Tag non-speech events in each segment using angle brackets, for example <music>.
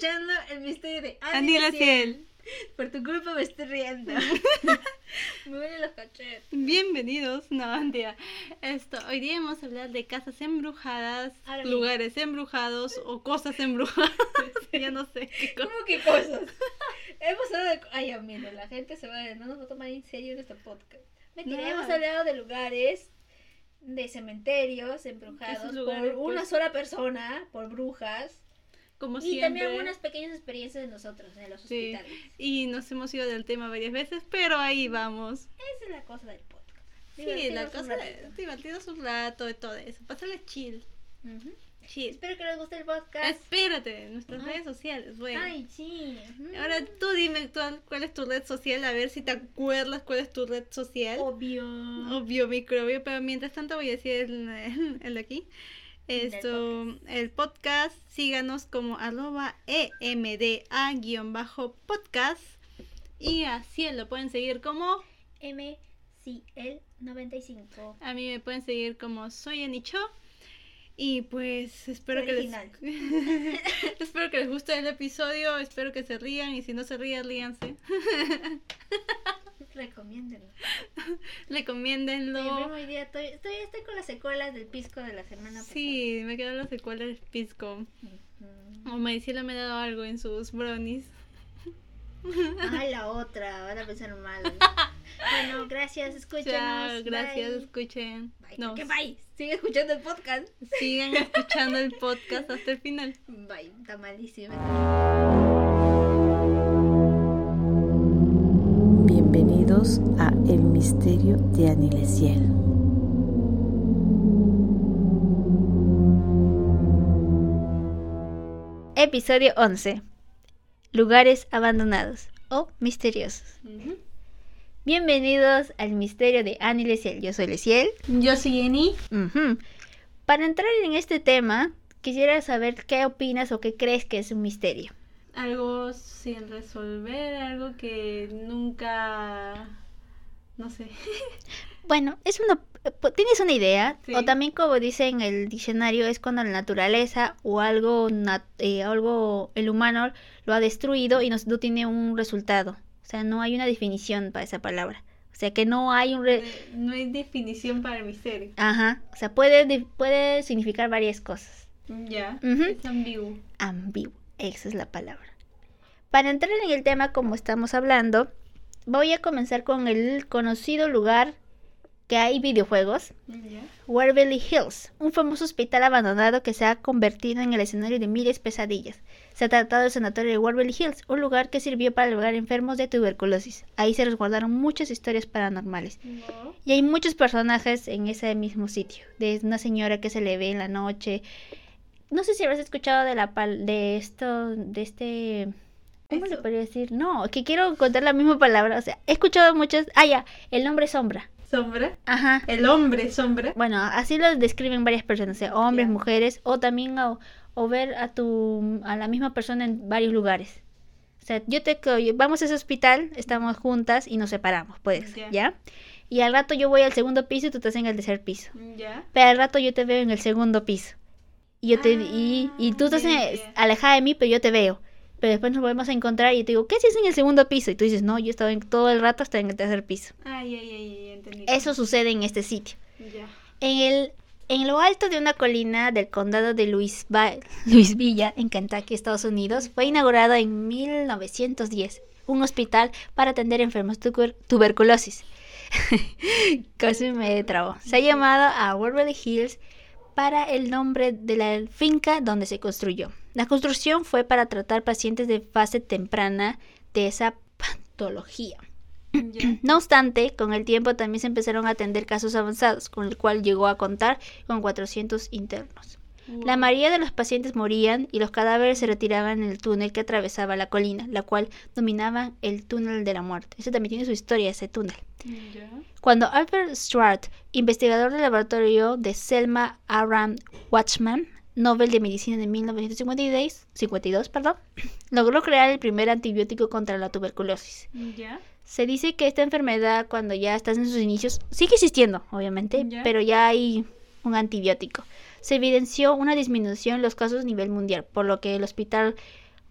escuchando el misterio de Andy la Ciel. Por tu culpa me estoy riendo. <laughs> me duelen los cachetes. Bienvenidos, no, mentira. Esto, hoy día vamos a hablar de casas embrujadas, Ahora lugares embrujados o cosas embrujadas. <laughs> <laughs> ya no sé qué cosa. ¿Cómo que cosas? hemos hablado de... Ay, amigo, la gente se va a... No nos va a tomar en serio nuestro podcast. Mentira, No. hemos hablado de lugares, de cementerios embrujados lugares, por una pues- sola persona, por brujas. Como Y siempre. también algunas pequeñas experiencias de nosotros en los Sí, hospitales. y nos hemos ido del tema varias veces, pero ahí vamos. Esa es la cosa del podcast. Sí, Divertirnos la cosa de divertidos un rato y todo eso. Pasarle chill. Ujú. Chill. Espero que les guste el podcast. Espérate, nuestras Ay. redes sociales, bueno. Ay, sí. Ahora tú dime cuál, cuál es tu red social, a ver si te acuerdas cuál es tu red social. Obvio. Obvio, microbio, pero mientras tanto voy a decir el, el- el de aquí. Esto, el podcast, síganos como arroba emda-podcast y así lo pueden seguir como, MCL95. a mí me pueden seguir como soy Anicho. Y pues espero que les, <laughs> espero que les guste el episodio, espero que se rían y si no se rían, ríanse, <laughs> Recomiéndenlo. <laughs> recomiéndenlo. Hoy día estoy, estoy, estoy con las secuelas del pisco de la semana Sí, me quedan las secuelas del pisco. pasada. O Maricela me ha dado algo en sus brownies. Ujú. <laughs> Ay, la otra. Van a pensar mal. <laughs> bueno, gracias. Escúchanos. Chao, gracias, Bye. escuchen. Bye. No, ¿Qué bye? Sigue escuchando el podcast. sigan escuchando el podcast hasta el final. Bye. Está malísimo. Bienvenidos a El Misterio de Anilesiel. Episodio 11. Lugares abandonados o misteriosos. Bienvenidos al misterio de Annie. Yo soy Leciel. Yo soy Eni. Ujú. Para entrar en este tema, quisiera saber qué opinas o qué crees que es un misterio. Algo sin resolver, algo que nunca. No sé. <laughs> Bueno, es una, tienes una idea, Sí. o también como dice en el diccionario, es cuando la naturaleza o algo, eh, algo, el humano lo ha destruido y no, no tiene un resultado. O sea, no hay una definición para esa palabra. O sea, que no hay un... re- Eh, No hay definición para el misterio. Ajá, o sea, puede, de- puede significar varias cosas. Ya. Es ambiguo. ambiguo. Esa es la palabra. Para entrar en el tema como estamos hablando, voy a comenzar con el conocido lugar que hay videojuegos, Ya. Waverly Hills, un famoso hospital abandonado que se ha convertido en el escenario de miles de pesadillas. Se ha tratado del sanatorio de Waverly Hills, un lugar que sirvió para albergar enfermos de tuberculosis. Ahí se resguardaron muchas historias paranormales. No. Y hay muchos personajes en ese mismo sitio. De una señora que se le ve en la noche. No sé si habrás escuchado de la pal de esto, de este. ¿Cómo le Eso. podría decir? No, que quiero contar la misma palabra. O sea, he escuchado muchas. Ah, ya, el nombre sombra. Sombra. Ajá. El hombre sombra. Bueno, así lo describen varias personas, o sea, hombres, mujeres, o también o, o ver a tu a la misma persona en varios lugares. O sea, yo te vamos a ese hospital, estamos juntas y nos separamos, pues, Ya. ¿ya? Y al rato yo voy al segundo piso y tú estás en el tercer piso. Ya. Pero al rato yo te veo en el segundo piso. Y yo te y, y tú estás Ah, alejada de mí, pero yo te veo. Pero después nos volvemos a encontrar y te digo, ¿qué haces en el segundo piso? Y tú dices, no, yo estaba en todo el rato hasta en el tercer piso. Ay, ay, ay, entendí. Eso sucede en este sitio. Ya. En, el, en lo alto de una colina del condado de Louisville, <laughs> Louisville, en Kentucky, Estados Unidos, fue inaugurado en 1910 un hospital para atender enfermos de tuber- tuberculosis. <laughs> Casi me trabó. Se ha llamado a Waverly Hills para el nombre de la finca donde se construyó. La construcción fue para tratar pacientes de fase temprana de esa patología. <clears throat> No obstante, con el tiempo también se empezaron a atender casos avanzados, con el cual llegó a contar con 400 internos. La mayoría de los pacientes morían y los cadáveres se retiraban en el túnel que atravesaba la colina, la cual dominaba el túnel de la muerte. Ese también tiene su historia, ese túnel. Cuando Albert Stuart, investigador del laboratorio de Selma Aram Watchman, Nobel de Medicina de 1952, 52, perdón, <clears throat> logró crear el primer antibiótico contra la tuberculosis. Se dice que esta enfermedad, cuando ya estás en sus inicios, sigue existiendo, obviamente, pero ya hay un antibiótico. Se evidenció una disminución en los casos a nivel mundial, por lo que el hospital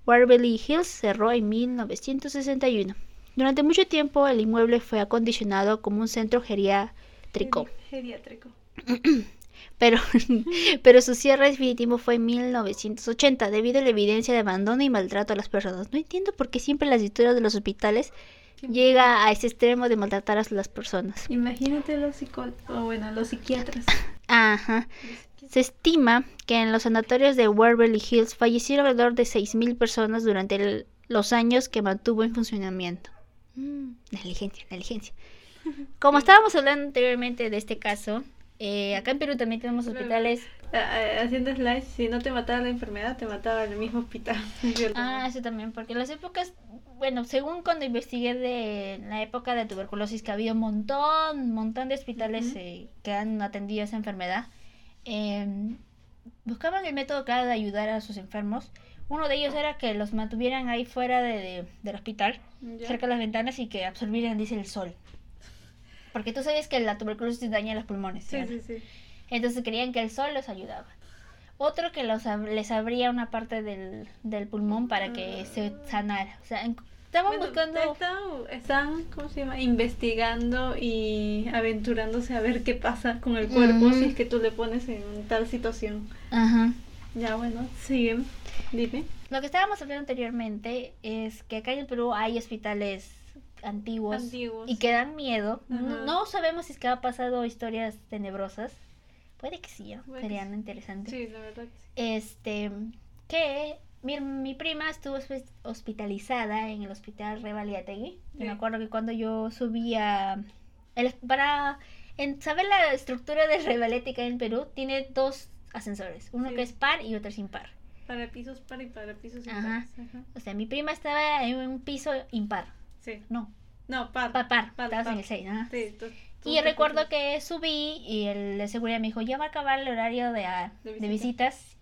Waverly Hills cerró en 1961. Durante mucho tiempo el inmueble fue acondicionado como un centro geriátrico, Geriátrico. <clears throat> pero, <laughs> pero su cierre definitivo fue en 1980 debido a la evidencia de abandono y maltrato a las personas. No entiendo por qué siempre las historias de los hospitales llega a ese extremo de maltratar a las personas. Imagínate los psicólogos, o bueno, los psiquiatras. <laughs> Ajá. Se estima que en los sanatorios de Waverly Hills fallecieron alrededor de 6.000 personas durante el- los años que mantuvo en funcionamiento. Mm, negligencia, negligencia. <laughs> Como estábamos hablando anteriormente de este caso, eh, acá en Perú también tenemos hospitales. Haciendo slides, si no te mataba la enfermedad, te mataba el mismo hospital. <laughs> Ah, eso también, porque en las épocas, bueno, según cuando investigué de la época de tuberculosis, que había un montón, un montón de hospitales eh, que han atendido esa enfermedad, eh, buscaban el método claro de ayudar a sus enfermos. Uno de ellos era que los mantuvieran ahí fuera de, de- del hospital, cerca de las ventanas y que absorbieran, dice, el sol. Porque tú sabes que la tuberculosis daña los pulmones. Sí, ¿sí? sí, sí. Entonces creían que el sol los ayudaba. Otro que los, les abría una parte del, del pulmón para que se sanara. O sea, en- estaban Bueno, buscando... están, están, ¿cómo se llama? Investigando y aventurándose a ver qué pasa con el cuerpo Ujú. si es que tú le pones en tal situación. Ajá. Ya, bueno, siguen. Dime. Lo que estábamos hablando anteriormente es que acá en el Perú hay hospitales antiguos, Antiguos. y que dan miedo. No, no sabemos si es que ha pasado historias tenebrosas. Puede que sí, ¿no? Que serían interesantes. Sí, la verdad que sí. Este, que mi, mi prima estuvo hospi- hospitalizada en el hospital Revaliategui. Sí. Me acuerdo que cuando yo subía el, para en, saber la estructura de Revaliategui en Perú, tiene dos ascensores, uno Sí. que es par y otro es impar. Para pisos par y para pisos. Ajá. O sea, mi prima estaba en un piso impar. Sí. No, No, par. par, par. Par, Estabas par. en el 6, ajá. Sí, tú- tú Y recuerdo que subí y el de seguridad me dijo, ya va a acabar el horario de, De de visita. visitas.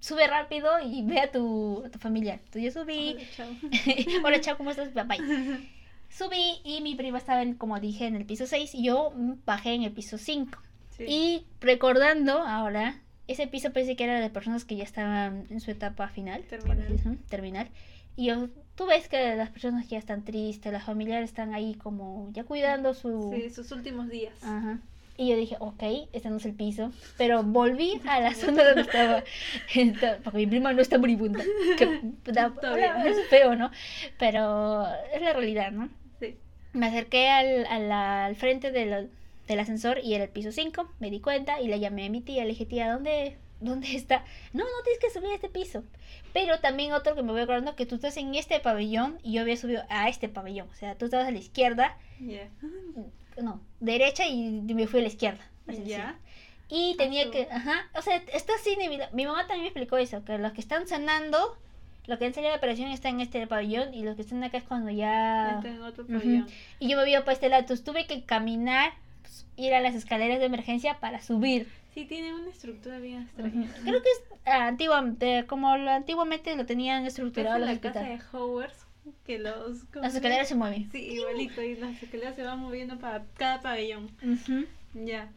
Sube rápido y ve a tu, a tu familiar. Entonces yo subí. Hola, chao. <laughs> Hola, chao, ¿cómo estás? Papá. <laughs> Subí y mi prima estaba, en, como dije, en el piso 6 y yo bajé en el piso 5. Sí. Y recordando ahora, ese piso parece que era de personas que ya estaban en su etapa final. Terminal. terminal. Y yo, tú ves que las personas que ya están tristes, las familiares están ahí como ya cuidando su... Sí, sus últimos días. Ajá. Y yo dije, ok, este no es el piso. Pero volví a la zona donde estaba. <laughs> esta- Porque mi prima no está moribunda. Que <laughs> da- hola, es <laughs> feo, ¿no? Pero es la realidad, ¿no? Sí. Me acerqué al, al frente del, del ascensor y era el piso 5. Me di cuenta y le llamé a mi tía. Le dije, tía, ¿dónde, ¿dónde está? No, no tienes que subir a este piso. Pero también otro que me voy acordando que tú estás en este pabellón y yo había subido a este pabellón. O sea, tú estabas a la izquierda Ya. No, derecha y me fui a la izquierda. Ya. Y tenía su- que, ajá, o sea, está así, mi mamá también me explicó eso, que los que están sanando, los que han salido de operación están en este pabellón y los que están acá es cuando ya... Está en otro pabellón. Y yo me vi para este lado, entonces tuve que caminar, pues, ir a las escaleras de emergencia para subir. Sí, tiene una estructura bien extraña. Creo que es ah, antiguamente, como lo, antiguamente lo tenían Es estructurado en los la casa hospitales. de Howard que los... ¿cómo Las escaleras se mueven. Sí, igualito. Y las escaleras se van moviendo para cada pabellón. Ya.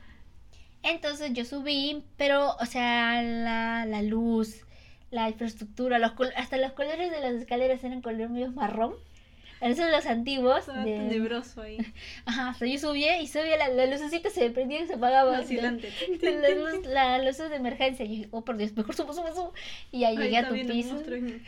Entonces yo subí, pero, o sea, la, la luz, la infraestructura, los hasta los colores de las escaleras eran color medio marrón. Esos los antiguos. Estaba de- tenebroso ahí. <laughs> Ajá, o sea, yo subía y subía, la, la lucecita se prendía y se apagaba. Vacilante. La, <laughs> la luz, la luces de emergencia. Y yo dije, oh por Dios, mejor subo, subo, subo. Y ya llegué a tu piso. monstruo <laughs> en-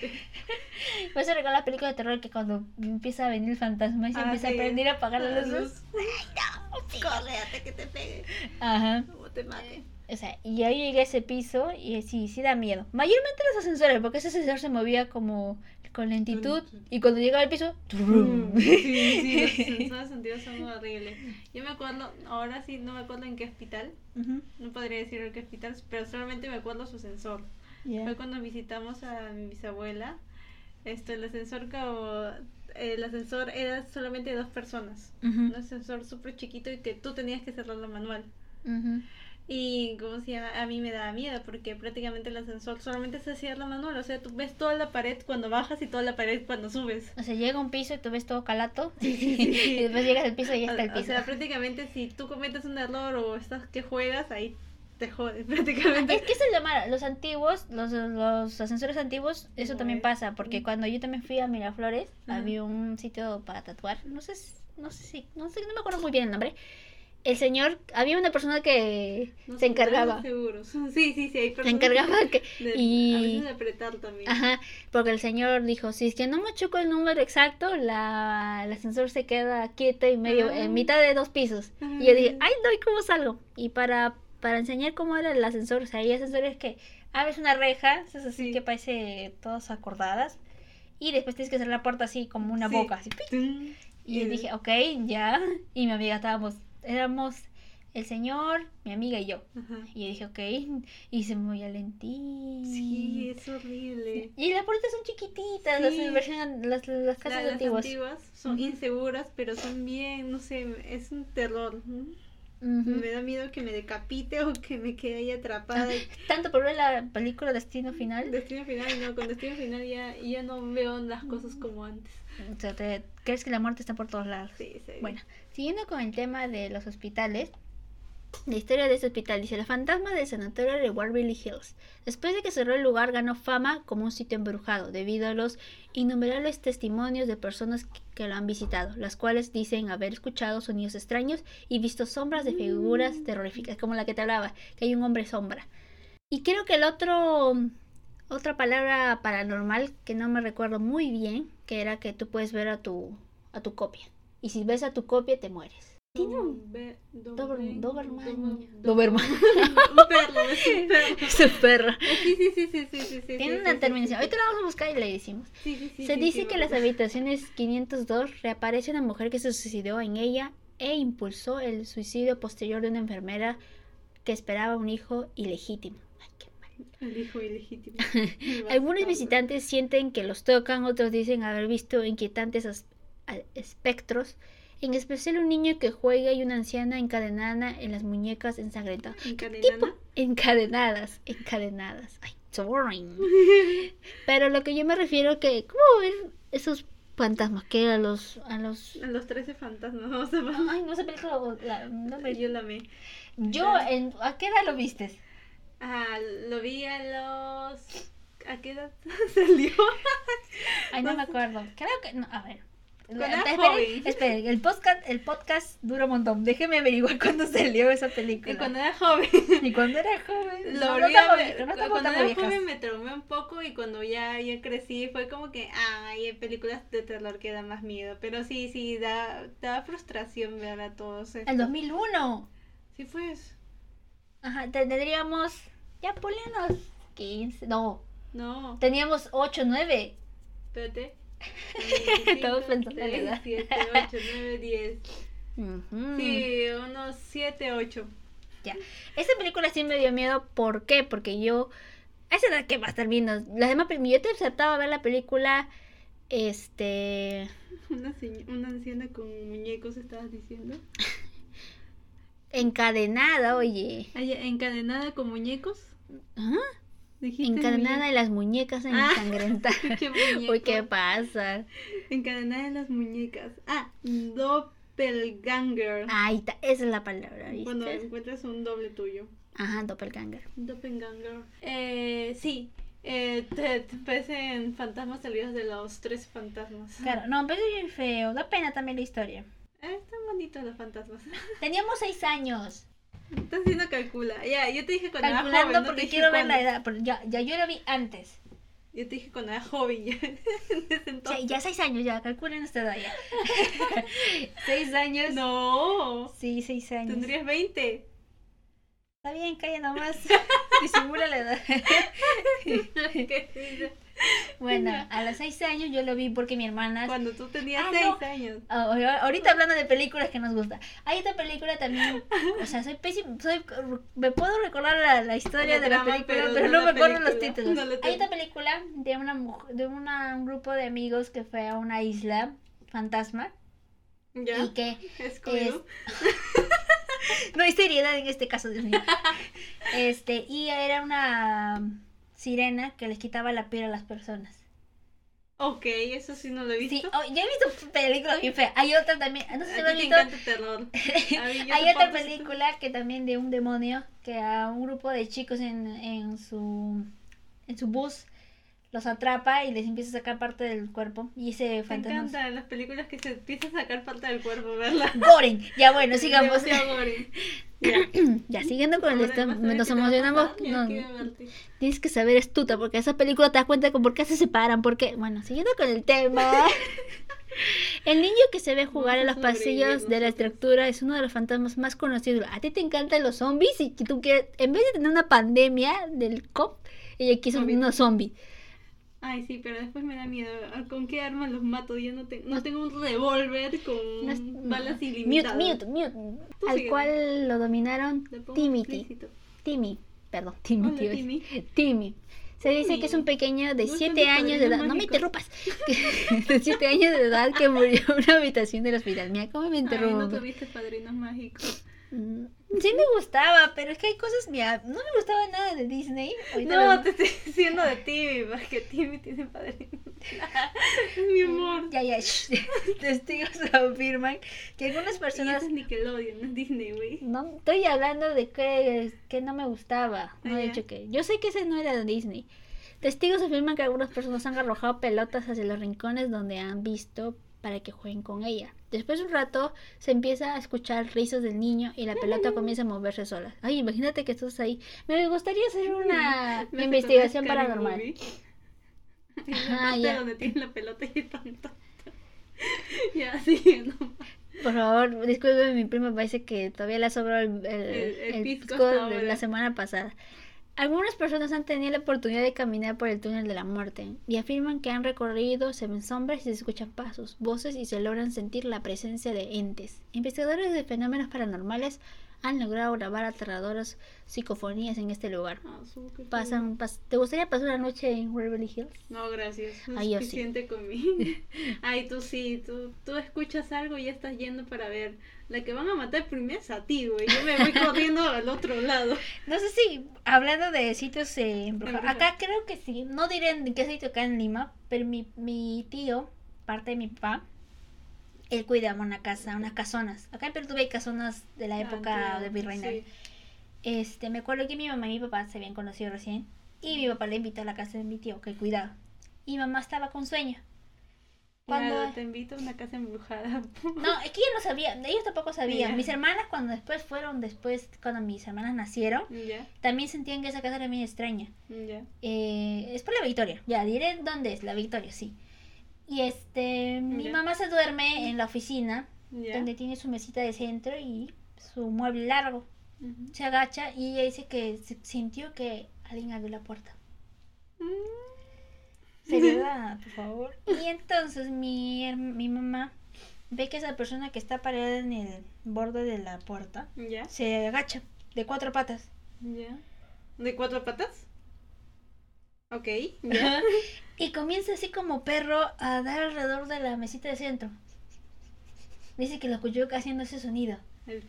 Por eso recuerdo la película de terror que cuando empieza a venir el fantasma y se Ah, empieza sí. a prender y apagar La las luces. luz. Corre antes que te pegue. Ajá. O te mate. O sea, y ahí llegué a ese piso y sí, sí da miedo. Mayormente los ascensores, porque ese ascensor se movía como con lentitud y cuando llegaba al piso... Mm, Sí, sí, los <laughs> sensores sentidos son horribles. Yo me acuerdo, ahora sí no me acuerdo en qué hospital, no podría decir en qué hospital, pero solamente me acuerdo su sensor. Fue cuando visitamos a mi bisabuela. Esto, el ascensor como el ascensor era solamente de dos personas. Un ascensor súper chiquito y que tú tenías que cerrarlo manual. Y como se llama, a mí me daba miedo porque prácticamente el ascensor solamente se cierra manual. O sea, tú ves toda la pared cuando bajas y toda la pared cuando subes. O sea, llega un piso y tú ves todo calato <laughs> sí, sí. y después llegas al piso y ya está el piso. O sea, prácticamente si tú cometes un error o estás que juegas, ahí te jode <laughs> prácticamente. Es que eso es lo malo. Los antiguos, los, los ascensores antiguos, eso también pasa. Porque cuando yo también fui a Miraflores, había un sitio para tatuar. No sé, si- no sé si, no sé, no me acuerdo muy bien el nombre. El señor, había una persona que No se encargaba. seguros. <laughs> Sí, sí, sí, hay Se personas encargaba que, <laughs> de, y- a veces de apretar también. Ajá, porque el señor dijo, si es que no me choco el número exacto, la, el ascensor se queda quieto y medio, en mitad de dos pisos. Y yo dije, ay, no, ¿y cómo salgo? Y para, para enseñar cómo era el ascensor, o sea, hay ascensores que abres una reja, es así Sí. que parece todas acordadas, y después tienes que hacer la puerta así como una Sí. boca, así. Y yo dije, ok, ya. <laughs> Y mi amiga estábamos, éramos el señor, mi amiga y yo. Ajá. Y yo dije, ok, y se movía lentito. Sí, es horrible. Y las puertas son chiquititas, las, versión- las, las casas La- las antiguas. son inseguras, pero son bien, no sé, es un terror. Me da miedo que me decapite o que me quede ahí atrapada. <laughs> Tanto por ver la película Destino Final. Destino final, no, con destino final ya, ya no veo las cosas como antes. O sea, te- crees que la muerte está por todos lados. Sí, sí. Bueno, siguiendo con el tema de los hospitales, la historia de este hospital dice: La fantasma del sanatorio de Waverly Hills. Después de que cerró el lugar, ganó fama como un sitio embrujado debido a los innumerables testimonios de personas que, que lo han visitado, las cuales dicen haber escuchado sonidos extraños y visto sombras de figuras terroríficas, como la que te hablaba, que hay un hombre sombra. Y creo que el otro. Otra palabra paranormal que no me recuerdo muy bien, que era que tú puedes ver a tu, a tu copia. Y si ves a tu copia, te mueres. Tiene un Dobe- Dober- Doberman. Doberman. Doberman. Doberman. <laughs> un perro, <laughs> es un perro. Sí, sí, sí, sí, Tiene una terminación. Ahorita la vamos a buscar y le decimos. Se dice que me las habitaciones 502 reaparece una mujer que se suicidó en ella e impulsó el suicidio posterior de una enfermera que esperaba un hijo ilegítimo. El hijo ilegítimo. <laughs> Algunos visitantes sienten que los tocan, otros dicen haber visto inquietantes as- espectros, en especial un niño que juega y una anciana encadenada en las muñecas ensangrentadas. ¿Encadenada? Encadenadas, encadenadas. Ay, sorry. <laughs> Pero lo que yo me refiero que, ¿cómo ver esos fantasmas que a los, a los... A los 13 fantasmas, vamos a ver. Ay, no sé película, la- no me- Yo la amé. Yo, en, ¿a qué edad lo vistes? Ah, lo vi a los... ¿A qué edad <laughs> salió? Ay, no me acuerdo. Creo que, no, a ver. Esperen, el podcast, el podcast dura un montón. Déjeme averiguar <laughs> cuándo salió esa película. Y cuando era joven. Y cuando era joven. Lo no, no estamos ver. no cuando era viejas. joven me traumé un poco y cuando ya, ya crecí fue como que, ay, en películas de terror que dan más miedo. Pero sí, sí, da, da frustración ver a todos estos. El 2001. Sí, pues. Ajá, tendríamos. Ya ponle unos 15. No, No, teníamos 8, 9. espérate. <laughs> Todos pensando en la edad. 7, 8, 9, 10. Ujú. Sí, unos 7, 8. Ya. Esta película sí me dio miedo. ¿Por qué? Porque yo. A esa edad que va a estar viendo. Las demás Yo te aceptaba ver la película. Este. <laughs> Una, una anciana con muñecos, estabas diciendo. <laughs> Encadenada, oye. ¿Encadenada con muñecos? ¿Ah? Encadenada en las muñecas Ah. ensangrentadas. <laughs> ¿Qué? <laughs> Uy, ¿qué pasa? Encadenada en las muñecas. Ah, doppelganger. Ahí está, esa es la palabra, Cuando ¿viste? encuentras un doble tuyo. Ajá, doppelganger. Doppelganger. Eh, sí. Eh, te, te parecen fantasmas salidos de los tres fantasmas. Claro, no, pero es feo. Da pena también la historia. Eh, están bonitos los fantasmas. <laughs> Teníamos seis años. Estás haciendo calcula. Ya, yo te dije cuando era Calculando joven. no te porque dije quiero ver la edad. Pero ya, ya yo lo vi antes. Yo te dije cuando era joven. Ya <laughs> seis años, ya, calculen esta edad ya. seis años. No. Sí, seis años. Tendrías 20. Está bien, calla nomás. <laughs> Disimula la edad. <laughs> bueno, a los seis años yo lo vi porque mi hermana... Cuando tú tenías Ah, 6 no. años. Ah, ahorita hablando de películas que nos gusta. Hay otra película también. <laughs> O sea, soy pésimo. Soy, me puedo recordar la, la historia La de la película, pero pero, no me acuerdo los títulos. No Hay otra película de una de una, un grupo de amigos que fue a una isla fantasma ¿Ya? y que Scooby-Doo. <laughs> no hay seriedad en este caso, Dios mío. Este, y era una sirena que les quitaba la piel a las personas. Ok, eso sí no lo he visto. Sí, oh, yo he visto películas bien feas. Hay otra también, no sé si A ti te visto. encanta terror. <laughs> Mí, Hay otra película que también de un demonio que a un grupo de chicos en, en su en su bus los atrapa y les empieza a sacar parte del cuerpo y ese Me fantasma. encantan las películas que se empiezan a sacar parte del cuerpo, ¿verdad? <laughs> Goren. Ya bueno, sigamos. Gore. <laughs> Ya siguiendo con el Ahora esto, vas a ver nos emocionamos. no, ya tienes que saber astuta porque esa película te das cuenta con por qué se separan, porque bueno, siguiendo con el tema. <laughs> El niño que se ve jugar en los pasillos de la estructura es uno de los fantasmas más conocidos. A ti te encantan los zombies y tú quieres, en vez de tener una pandemia del COP, ella quiso unos zombies. Ay, sí, pero después me da miedo. ¿Con qué arma los mato? Yo no, te- no tengo un revólver con No es- balas Mute, ilimitadas. mute, mute. Tú Al sigue. cual lo dominaron Timothy. Timmy, perdón, Timmy. Hola, Timmy. Timmy. Se dice que es un pequeño de No 7 tantos años de edad. No me interrumpas. <laughs> de 7 años de edad que murió en una habitación del hospital. Mira, ¿cómo me Ay, no tuviste padrinos mágicos. Sí me gustaba, pero es que hay cosas, mira, no me gustaba nada de Disney. Ahorita No, lo- te estoy diciendo de Timmy, porque Timmy tiene padrinos. es mi amor. Ya, ya, shh. <laughs> testigos afirman que algunas Y personas... eso es Nickelodeon, no es Disney, güey. No, estoy hablando de que, que no me gustaba. No Ah, he dicho que. Yo sé que ese no era de Disney. Testigos afirman que algunas personas han arrojado pelotas hacia los rincones donde han visto para que jueguen con ella. Después de un rato se empieza a escuchar risas del niño y la pelota comienza a moverse sola. Ay, imagínate que estás ahí. Me gustaría hacer <laughs> una Me investigación paranormal. Parte <laughs> ya. donde tiene la pelota y tan tonto. <laughs> Ya. Por favor, disculpe, mi prima parece que todavía le ha sobrado el, el, El- el pisco de la semana pasada. Algunas personas han tenido la oportunidad de caminar por el túnel de la muerte y afirman que han recorrido, se ven sombras y se escuchan pasos, voces y se logran sentir la presencia de entes. Investigadores de fenómenos paranormales han logrado grabar aterradoras psicofonías en este lugar. Ah, Pasan, pas- ¿Te gustaría pasar una noche en Waverly Hills? No, gracias. Es Ay, yo sí. conmigo. <laughs> Ay, tú sí, tú, tú escuchas algo y ya estás yendo para ver. La que van a matar primero es a ti, güey. Yo me voy corriendo al otro lado. <laughs> No sé si, hablando de sitios eh, embrujados, acá creo que sí, no diré en qué sitio acá en Lima, pero mi, mi tío, parte de mi papá, él cuidaba una casa, unas casonas. Acá en Perú tuve casonas de la época Ah, de virreinal. sí. Este, me acuerdo que mi mamá y mi papá se habían conocido recién y mi papá le invitó a la casa de mi tío, que cuidaba. Y mamá estaba con sueño. Cuando... Te invito a una casa embrujada. <laughs> No, es que ella no sabía, ellos tampoco sabían. Mis hermanas cuando después fueron, después, cuando mis hermanas nacieron, también sentían que esa casa era bien extraña. ya. Eh, es por la Victoria. Ya, diré dónde es, la Victoria, sí. Y este, mi mamá se duerme en la oficina, donde tiene su mesita de centro y su mueble largo. Se agacha y ella dice que sintió que alguien abrió la puerta. Seriedad, por favor. Y entonces mi, mi mamá ve que esa persona que está parada en el borde de la puerta Ya, se agacha de cuatro patas. ya. ¿De cuatro patas? Ok, ya. Y comienza así como perro a dar alrededor de la mesita de centro. Dice que lo escuchó haciendo ese sonido. El-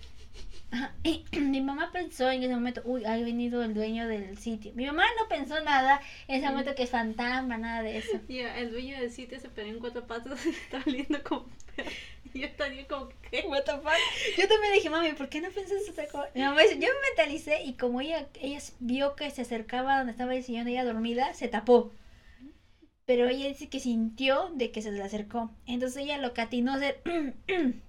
Y <clears throat> mi mamá pensó en ese momento, uy, ha venido el dueño del sitio. Mi mamá no pensó nada en ese momento que es fantasma, nada de eso. <laughs> Ya, el dueño del sitio se pegó en cuatro patas <laughs> y está oliendo como. <laughs> Y yo estaría como que. What the fuck? Yo también dije, mami, ¿por qué no pensaste otra cosa? Mi mamá dice, yo me mentalicé y como ella, ella vio que se acercaba donde estaba el de ella dormida, se tapó. Pero ella dice que sintió de que se le acercó. Entonces ella lo catinó a hacer... <clears throat>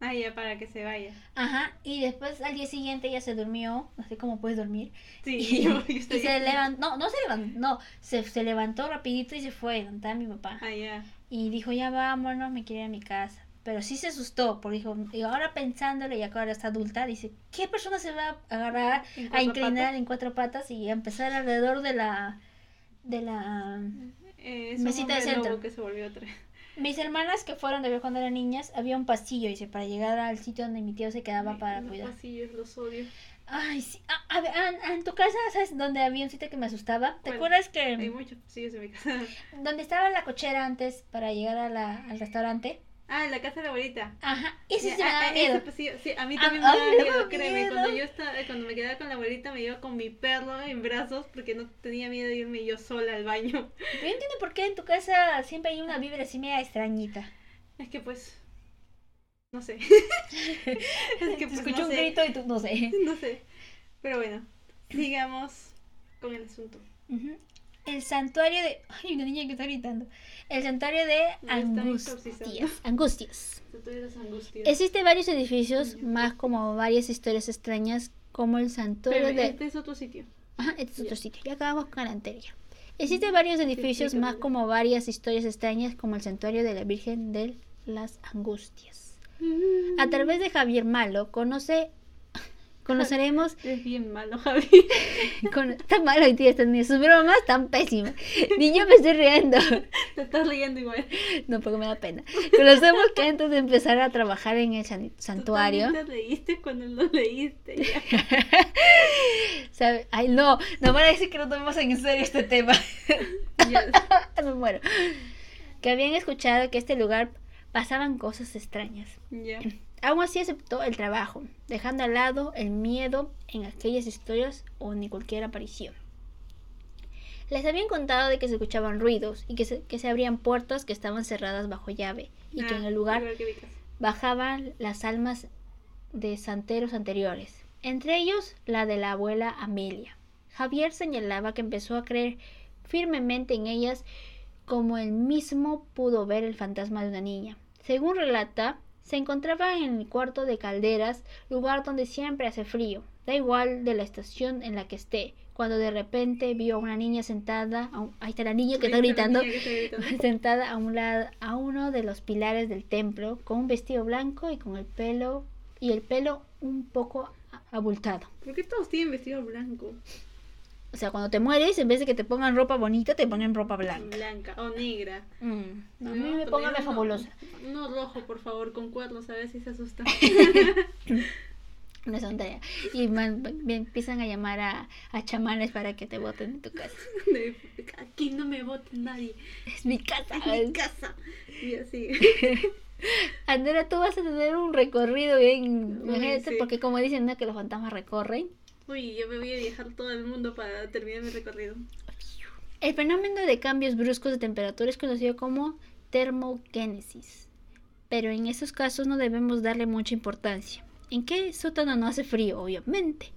Ah, ya, para que se vaya. Ajá, y después al día siguiente ella se durmió, no sé cómo puedes dormir, Sí, y, <laughs> yo, yo y estoy- se levantó, no, no se levantó, no, se, se levantó rapidito y se fue, donde estaba mi papá, Ah, ya. y dijo, ya vámonos, me quiero ir a mi casa, pero sí se asustó, porque dijo, y ahora pensándolo, ya que ahora está adulta, dice, ¿qué persona se va a agarrar, ¿En a inclinar patas? en cuatro patas y a empezar alrededor de la, de la... Eh, es un Mesita de centro. que se volvió otra. Mis hermanas que fueron de ver cuando eran niñas, había un pasillo, dice, para llegar al sitio donde mi tío se quedaba Ay, para los cuidar. pasillos, los odio. Ay, sí. Ah, a ver, ah, ah, en tu casa, ¿sabes dónde había un sitio que me asustaba? ¿Te acuerdas Hay que muchos pasillos en mi casa. donde estaba la cochera antes para llegar a la, al restaurante? Ah, la casa de la abuelita. Ajá, ese Ya, sí me ah, daba ah, miedo. ese, pues, sí, sí, a mí Ah, también me ay, daba miedo, créeme. Cuando yo estaba, cuando me quedaba con la abuelita me iba con mi perro en brazos porque no tenía miedo de irme yo sola al baño. Pero yo entiendo por qué en tu casa siempre hay una vibra así media extrañita. Es que pues, no sé. <laughs> es que pues, escucho no un sé. grito y tú no sé. <laughs> No sé. Pero bueno, sigamos con el asunto. Ujú. El santuario de. <laughs> Ay, una niña que está gritando. El santuario de Angustias. Angustias. <laughs> Santuario de las angustias. Existen varios edificios, más como varias historias extrañas, como el santuario Espérame, de. este es otro sitio. Ajá, este es otro sitio. Ya acabamos con el anterior. Existen varios edificios, más como varias historias extrañas, como el santuario de la Virgen de las Angustias. A través de Javier Malo, conoce. Conoceremos. <laughs> Es bien malo, Javi. <laughs> Con, está malo hoy día, están sus bromas tan pésimas. Ni yo me estoy riendo. <laughs> Te estás riendo igual. No, porque me da pena. Conocemos que antes de empezar a trabajar en el san- Tú santuario. también te reíste cuando lo leíste. ¿sabe? Ay, no, no van a decir que no tomemos en serio este tema. Ya. me muero. Que habían escuchado que este lugar pasaban cosas extrañas. Ya. Aún así aceptó el trabajo, dejando al lado el miedo en aquellas historias o ni cualquier aparición. Les habían contado de que se escuchaban ruidos y que se, que se abrían puertas que estaban cerradas bajo llave y que Ah, en el lugar bajaban las almas de santeros anteriores, entre ellos la de la abuela Amelia. Javier señalaba que empezó a creer firmemente en ellas como él mismo pudo ver el fantasma de una niña. Según relata, se encontraba en el cuarto de calderas, lugar donde siempre hace frío, da igual de la estación en la que esté, cuando de repente vio a una niña sentada, un- ahí está la niña que está gritando, niña que está gritando. <laughs> sentada a un lado a uno de los pilares del templo con un vestido blanco y con el pelo y el pelo un poco abultado. ¿Por qué todos tienen vestido blanco? O sea, cuando te mueres, en vez de que te pongan ropa bonita, te ponen ropa blanca. Blanca o negra. Mm, no, a mí Me pongan uno- fabulosa. Uno rojo, por favor, con cuernos, a ver si se asusta. <laughs> Una tontería. Y man- me empiezan a llamar a, a chamanes para que te voten en tu casa. <laughs> Aquí no me vota nadie. Es mi casa. Es mi casa. Y así. <laughs> Andrea, tú vas a tener un recorrido bien. Imagínate, sí. porque como dicen, ¿no? Que los fantasmas recorren. Uy, yo me voy a viajar todo el mundo para terminar mi recorrido. El fenómeno de cambios bruscos de temperatura es conocido como termogénesis, pero en esos casos no debemos darle mucha importancia. ¿En qué sótano no hace frío? Obviamente.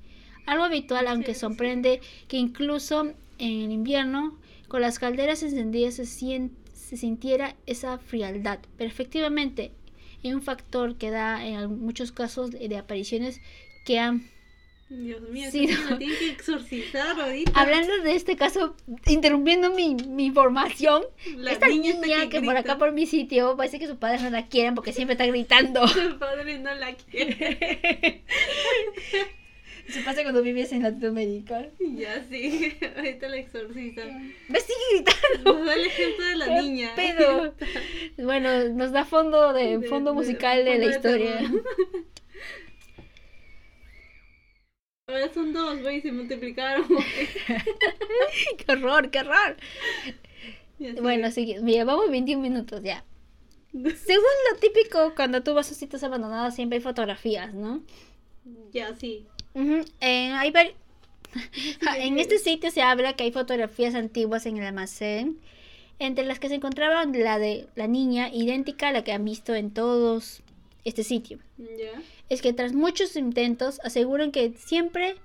Algo habitual, aunque Sí, sí. sorprende que incluso en invierno, con las calderas encendidas se, se sintiera esa frialdad. Pero efectivamente, es un factor que da en muchos casos de apariciones que han Dios mío, Sí, no. tienen que exorcizar ahorita. Hablando de este caso, interrumpiendo mi, mi información, La esta niña niña, que, que por acá por mi sitio parece que sus padres no la quieren porque siempre está gritando. <laughs> Su padre no la quiere. <laughs> Eso pasa cuando vives en Latinoamérica. ya sí, ahorita la exorcizan. ¿Ves? Sigue gritando. Nos da el ejemplo de la ¿Qué niña. pedo? <laughs> Bueno, nos da fondo de, De- fondo de- musical de fondo la de historia. Ahora son dos, güey, se multiplicaron. <laughs> qué horror, qué horror. Bueno, sí, mira, vamos 21 minutos ya. <laughs> Según lo típico, cuando tú vas a sitios abandonados siempre hay fotografías, ¿no? Ya, sí. Eh, hay sí, <laughs> en este sitio se habla que hay fotografías antiguas en el almacén, entre las que se encontraba la de la niña idéntica a la que han visto en todos este sitio. Es que tras muchos intentos aseguran que siempre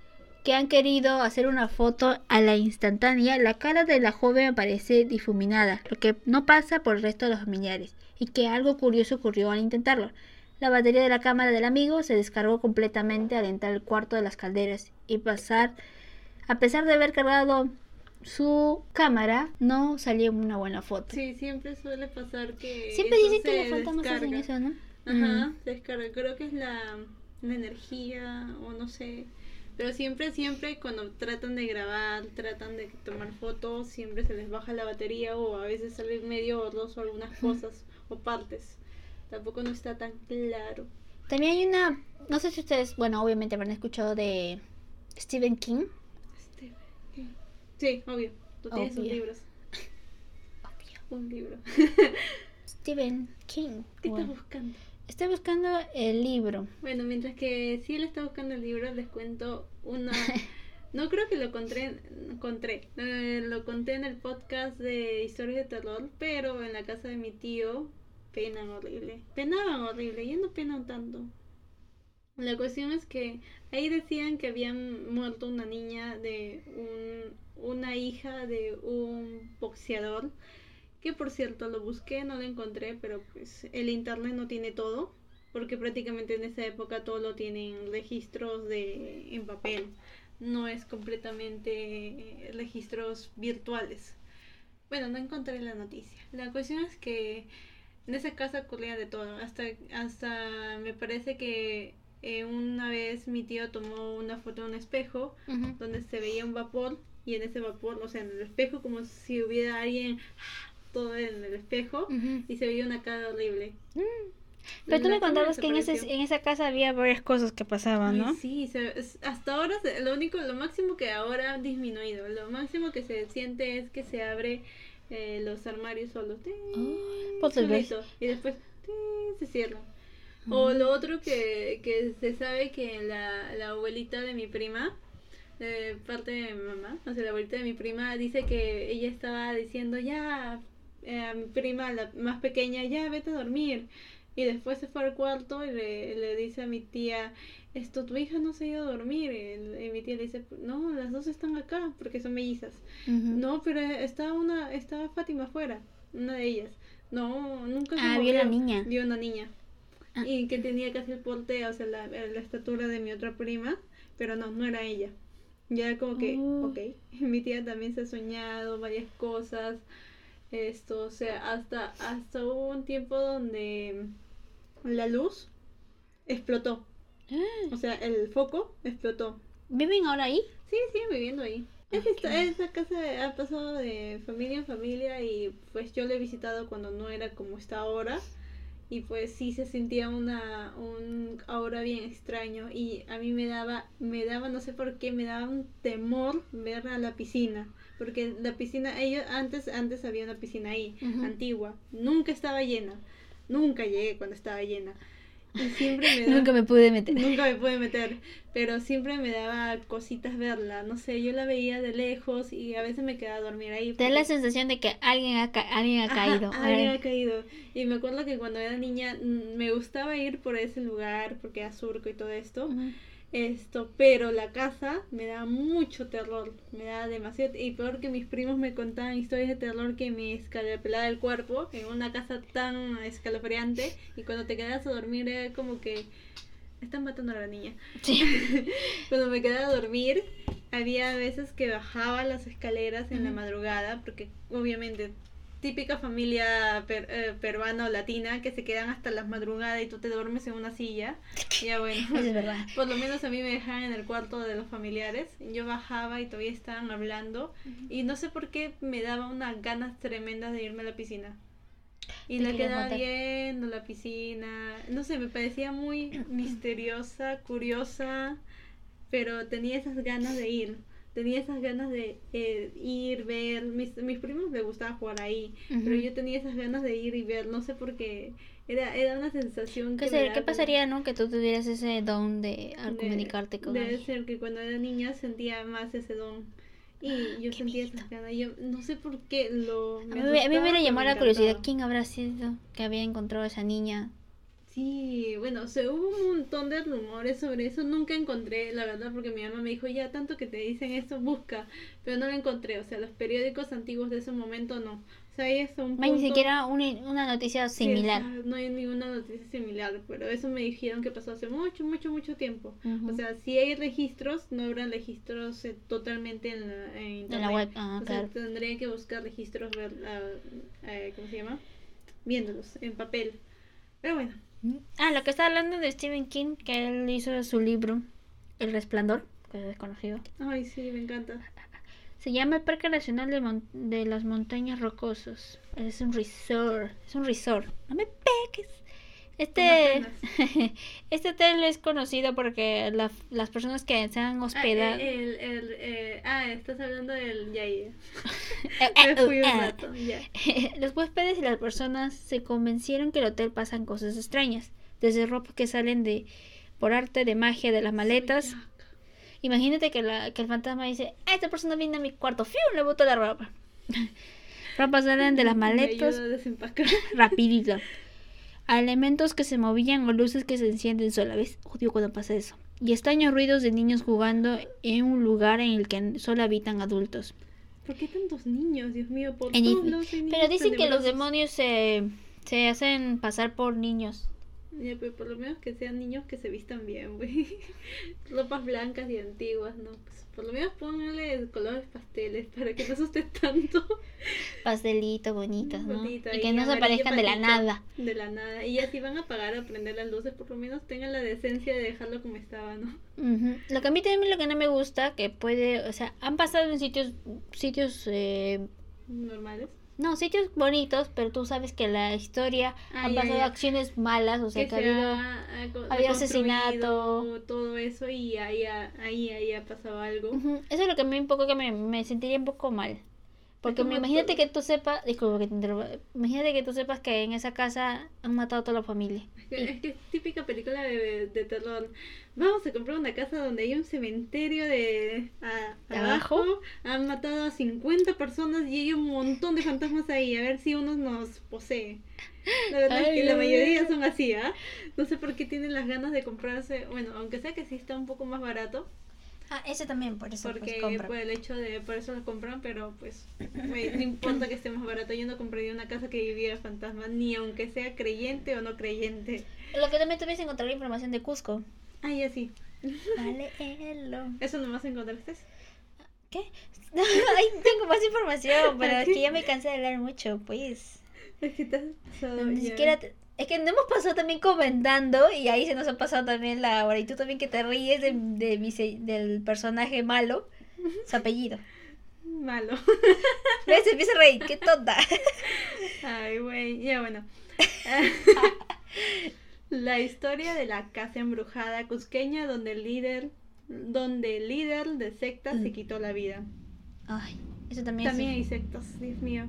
que han querido hacer una foto a la instantánea, la cara de la joven aparece difuminada, lo que no pasa por el resto de los familiares, y que algo curioso ocurrió al intentarlo. La batería de la cámara del amigo se descargó completamente al entrar al cuarto de las calderas y pasar, a pesar de haber cargado su cámara, no salió una buena foto. Sí, siempre suele pasar que. Siempre dicen que los fantasmas hacen descarga. eso, ¿no? Ajá, descarga. Creo que es la, la energía o no sé. Pero siempre, siempre cuando tratan de grabar, tratan de tomar fotos, siempre se les baja la batería o a veces sale medio borroso algunas cosas o partes. Tampoco no está tan claro. También hay una, no sé si ustedes, bueno, obviamente habrán escuchado de Stephen King. Este, ¿qué? Sí, obvio. Tú tienes sus Obvio. libros. Un libro. Stephen King. ¿Qué Bueno, estás buscando? Estoy buscando el libro. Bueno, mientras que si él está buscando el libro, les cuento una... <laughs> No creo que lo encontré, encontré, eh, lo conté en el podcast de historias de terror, pero en la casa de mi tío penan horrible. Penaban horrible, ya no penan tanto. La cuestión es que ahí decían que habían muerto una niña de un, una hija de un boxeador, que por cierto lo busqué, no lo encontré, pero pues el internet no tiene todo, porque prácticamente en esa época todo lo tienen registros de en papel, no es completamente eh, registros virtuales. Bueno, no encontré la noticia. La cuestión es que en esa casa ocurría de todo. Hasta, hasta me parece que eh, una vez mi tío tomó una foto de un espejo donde se veía un vapor y en ese vapor, o sea, en el espejo como si hubiera alguien todo en el espejo y se veía una cara horrible. Pero tú me contabas que en, ese, en esa casa había varias cosas que pasaban, ¿no? sí, se- es- hasta ahora se- lo único, lo máximo que ahora ha disminuido, lo máximo que se siente es que se abre eh, los armarios solos, solito, y después se cierran. O lo otro que, que se sabe que la, la abuelita de mi prima, de parte de mi mamá, o sea, la abuelita de mi prima dice que ella estaba diciendo ya eh, a mi prima, la más pequeña, ya vete a dormir. Y después se fue al cuarto y le, le dice a mi tía, esto, tu hija no se ha ido a dormir. Y, mi tía le dice, no, las dos están acá porque son mellizas. No, pero está una, está Fátima afuera, una de ellas. No, nunca se Ah, vio la niña. Vio una niña. Ah. Y que tenía casi el porte, o sea, la, la estatura de mi otra prima, pero no, no era ella. Ya como que, Oh. ok. <laughs> Mi tía también se ha soñado varias cosas. Esto, o sea, hasta, hasta hubo un tiempo donde la luz explotó. O sea, el foco explotó. ¿Viven ahora ahí? Sí, siguen viviendo ahí. Es que esta, esa casa ha pasado de familia en familia y pues yo la he visitado cuando no era como está ahora y pues sí se sentía una un aura bien extraño y a mí me daba me daba no sé por qué me daba un temor ver a la piscina porque la piscina ellos antes antes había una piscina ahí antigua nunca estaba llena nunca llegué cuando estaba llena y siempre me <laughs> daba Nunca me pude meter. Nunca me pude meter, pero siempre me daba cositas verla. No sé, yo la veía de lejos y a veces me quedaba a dormir ahí. Te da la sensación de que alguien ha, ca- alguien ha Ajá, caído. alguien ha caído. Y me acuerdo que cuando era niña mm, me gustaba ir por ese lugar porque era surco y todo esto. Esto, pero la casa me da mucho terror, me da demasiado y peor que mis primos me contaban historias de terror que me escalofriaba el cuerpo en una casa tan escalofriante y cuando te quedas a dormir era como que están matando a la niña. Sí. <laughs> Cuando me quedaba a dormir, había veces que bajaba las escaleras en la madrugada, porque obviamente típica familia per- eh, peruana o latina que se quedan hasta las madrugadas y tú te duermes en una silla. <laughs> Ya bueno, Eso es verdad. por lo menos a mí me dejaban en el cuarto de los familiares. Yo bajaba y todavía estaban hablando y no sé por qué me daba unas ganas tremendas de irme a la piscina. Y Te la quedaba matar. viendo la piscina. No sé, me parecía muy <clears throat> misteriosa, curiosa, pero tenía esas ganas de ir. Tenía esas ganas de eh, ir, ver. Mis, mis primos les gustaba jugar ahí, pero Ujú. yo tenía esas ganas de ir y ver. No sé por qué. Era, era una sensación ¿Qué, que ser- me qué como- pasaría, no? Que tú tuvieras ese don de al de- comunicarte con Debe ser que cuando era niña sentía más ese don. Y yo qué sentía esas ganas. Yo no sé por qué lo. A me mí, me- a mí me pero llamó me la curiosidad. ¿Quién habrá sido que había encontrado a esa niña? Sí, bueno, se hubo un montón de rumores sobre eso. Nunca encontré, la verdad, porque mi mamá me dijo, ya tanto que te dicen esto, busca. Pero no lo encontré. O sea, los periódicos antiguos de ese momento no. O sea, ahí está un hay ni punto- siquiera una, una noticia similar. o sea, no hay ninguna noticia similar, pero eso me dijeron que pasó hace mucho, mucho, mucho tiempo. O sea, si hay registros, no habrán registros eh, totalmente en, la, en En internet. la web. Ah, o sea, claro. tendría que buscar registros, ver, ah, eh, ¿cómo se llama? Viéndolos en papel. Pero bueno, Ah, lo que está hablando de Stephen King, que él hizo su libro, El Resplandor, que es desconocido. ay, sí, me encanta. Se llama el Parque Nacional de, Mon- de las Montañas Rocosas. Es un resort. Es un resort. No me pegues. Este, <laughs> este hotel es conocido porque la- las personas que se han Ah, hospedado... eh, el, el, eh, ah, estás hablando del ya, ya. <laughs> Eh, Me fui un rato, ya. <laughs> Los huéspedes y las personas se convencieron que el hotel pasan cosas extrañas, desde ropa que salen de por arte de magia de las maletas. Imagínate que, la, que el fantasma dice, ah, esta persona viene a mi cuarto, ¡fiu! le boto la ropa. Ropa salen de las maletas rapidito. A elementos que se movían o luces que se encienden sola, ¿ves? Odio cuando pasa eso. Y extraños ruidos de niños jugando en un lugar en el que solo habitan adultos. ¿Por qué tantos niños? Dios mío, por En todos niños Pero dicen que los demonios se, se hacen pasar por niños. Ya, pero por lo menos que sean niños que se vistan bien, güey. <laughs> Ropas blancas y antiguas, ¿no? Pues por lo menos pónganle colores pasteles para que no asuste tanto. Pastelitos bonitos, ¿no? Bonito, y que no se aparezcan de la nada. De la nada. Y ya si van a apagar o prender las luces, por lo menos tengan la decencia de dejarlo como estaba, ¿no? Ujú. Lo que a mí también lo que no me gusta, que puede, o sea, han pasado en sitios, sitios, eh, Normales. No, sitios bonitos, pero tú sabes que la historia Ah, han pasado acciones malas, o sea, que que ha habido... ha, habido asesinato. Todo eso y ahí, ha- ahí, ahí ha pasado algo. Eso es lo que a mí un poco que me, me sentiría un poco mal. Porque me- imagínate que tú sepas, disculpa que te interrumpa, imagínate que tú sepas que en esa casa han matado a toda la familia. Es que, es que es típica película de, de terror. Vamos a comprar una casa donde hay un cementerio de a- ¿De abajo. abajo? Han matado a 50 personas y hay un montón de fantasmas ahí. A ver si uno nos posee. La verdad es que la ay, mayoría ay. son así, ¿ah? No sé por qué tienen las ganas de comprarse. Bueno, aunque sea que sí está un poco más barato. Ah, ese también, por eso Porque pues, por el hecho de. Por eso lo compran, pero pues. no importa que esté más barato. Yo no compraría una casa que viviera fantasma. Ni aunque sea creyente o no creyente. Lo que también tuviese encontrar información de Cusco. Ah, ya sí. Vale, hello. ¿Eso nomás encontraste? ¿Qué? <laughs> Ay, tengo más información, pero es que ya me cansé de hablar mucho, pues. Es que te has pasado Ni ya. siquiera te- Es que no hemos pasado también comentando y ahí se nos ha pasado también la hora. Y tú también que te ríes de, de mi del personaje malo, su apellido. Malo. <laughs> ¿Ves? Se empieza a reír, qué tonta. <laughs> Ay, güey. Ya bueno. <laughs> La historia de la casa embrujada cusqueña donde el líder donde el líder de secta se quitó la vida. Ay, eso también, También es. hay sectas, Dios mío.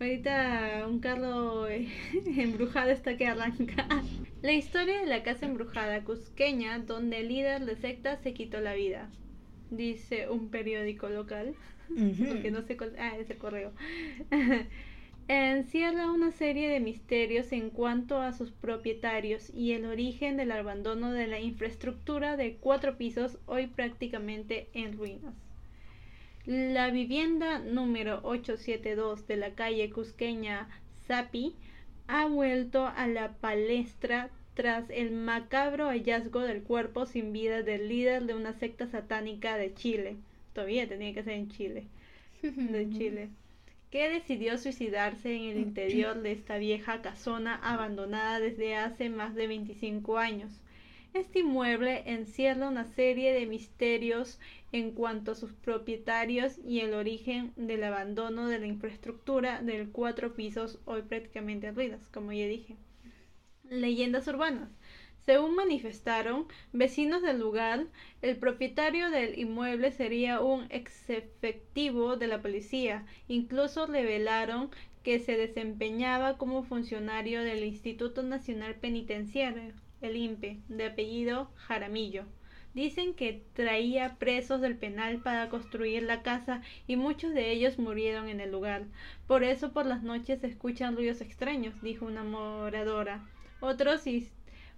Ahorita un carro eh, <laughs> embrujado está que arranca. La historia de la casa embrujada cusqueña donde el líder de secta se quitó la vida. Dice un periódico local. Porque no sé cuál. Ah, es el correo. <laughs> Encierra una serie de misterios en cuanto a sus propietarios y el origen del abandono de la infraestructura de cuatro pisos, hoy prácticamente en ruinas. La vivienda número 872 de la calle cusqueña Zapi ha vuelto a la palestra tras el macabro hallazgo del cuerpo sin vida del líder de una secta satánica de Chile. Todavía tenía que ser en Chile de <laughs> Chile, que decidió suicidarse en el interior de esta vieja casona abandonada desde hace más de 25 años. Este inmueble encierra una serie de misterios en cuanto a sus propietarios y el origen del abandono de la infraestructura del cuatro pisos hoy prácticamente en ruinas, como ya dije. Leyendas urbanas. Según manifestaron vecinos del lugar, el propietario del inmueble sería un ex efectivo de la policía. Incluso revelaron que se desempeñaba como funcionario del Instituto Nacional Penitenciario, el INPE, de apellido Jaramillo. Dicen que traía presos del penal para construir la casa y muchos de ellos murieron en el lugar. Por eso por las noches se escuchan ruidos extraños, dijo una moradora. Otros his-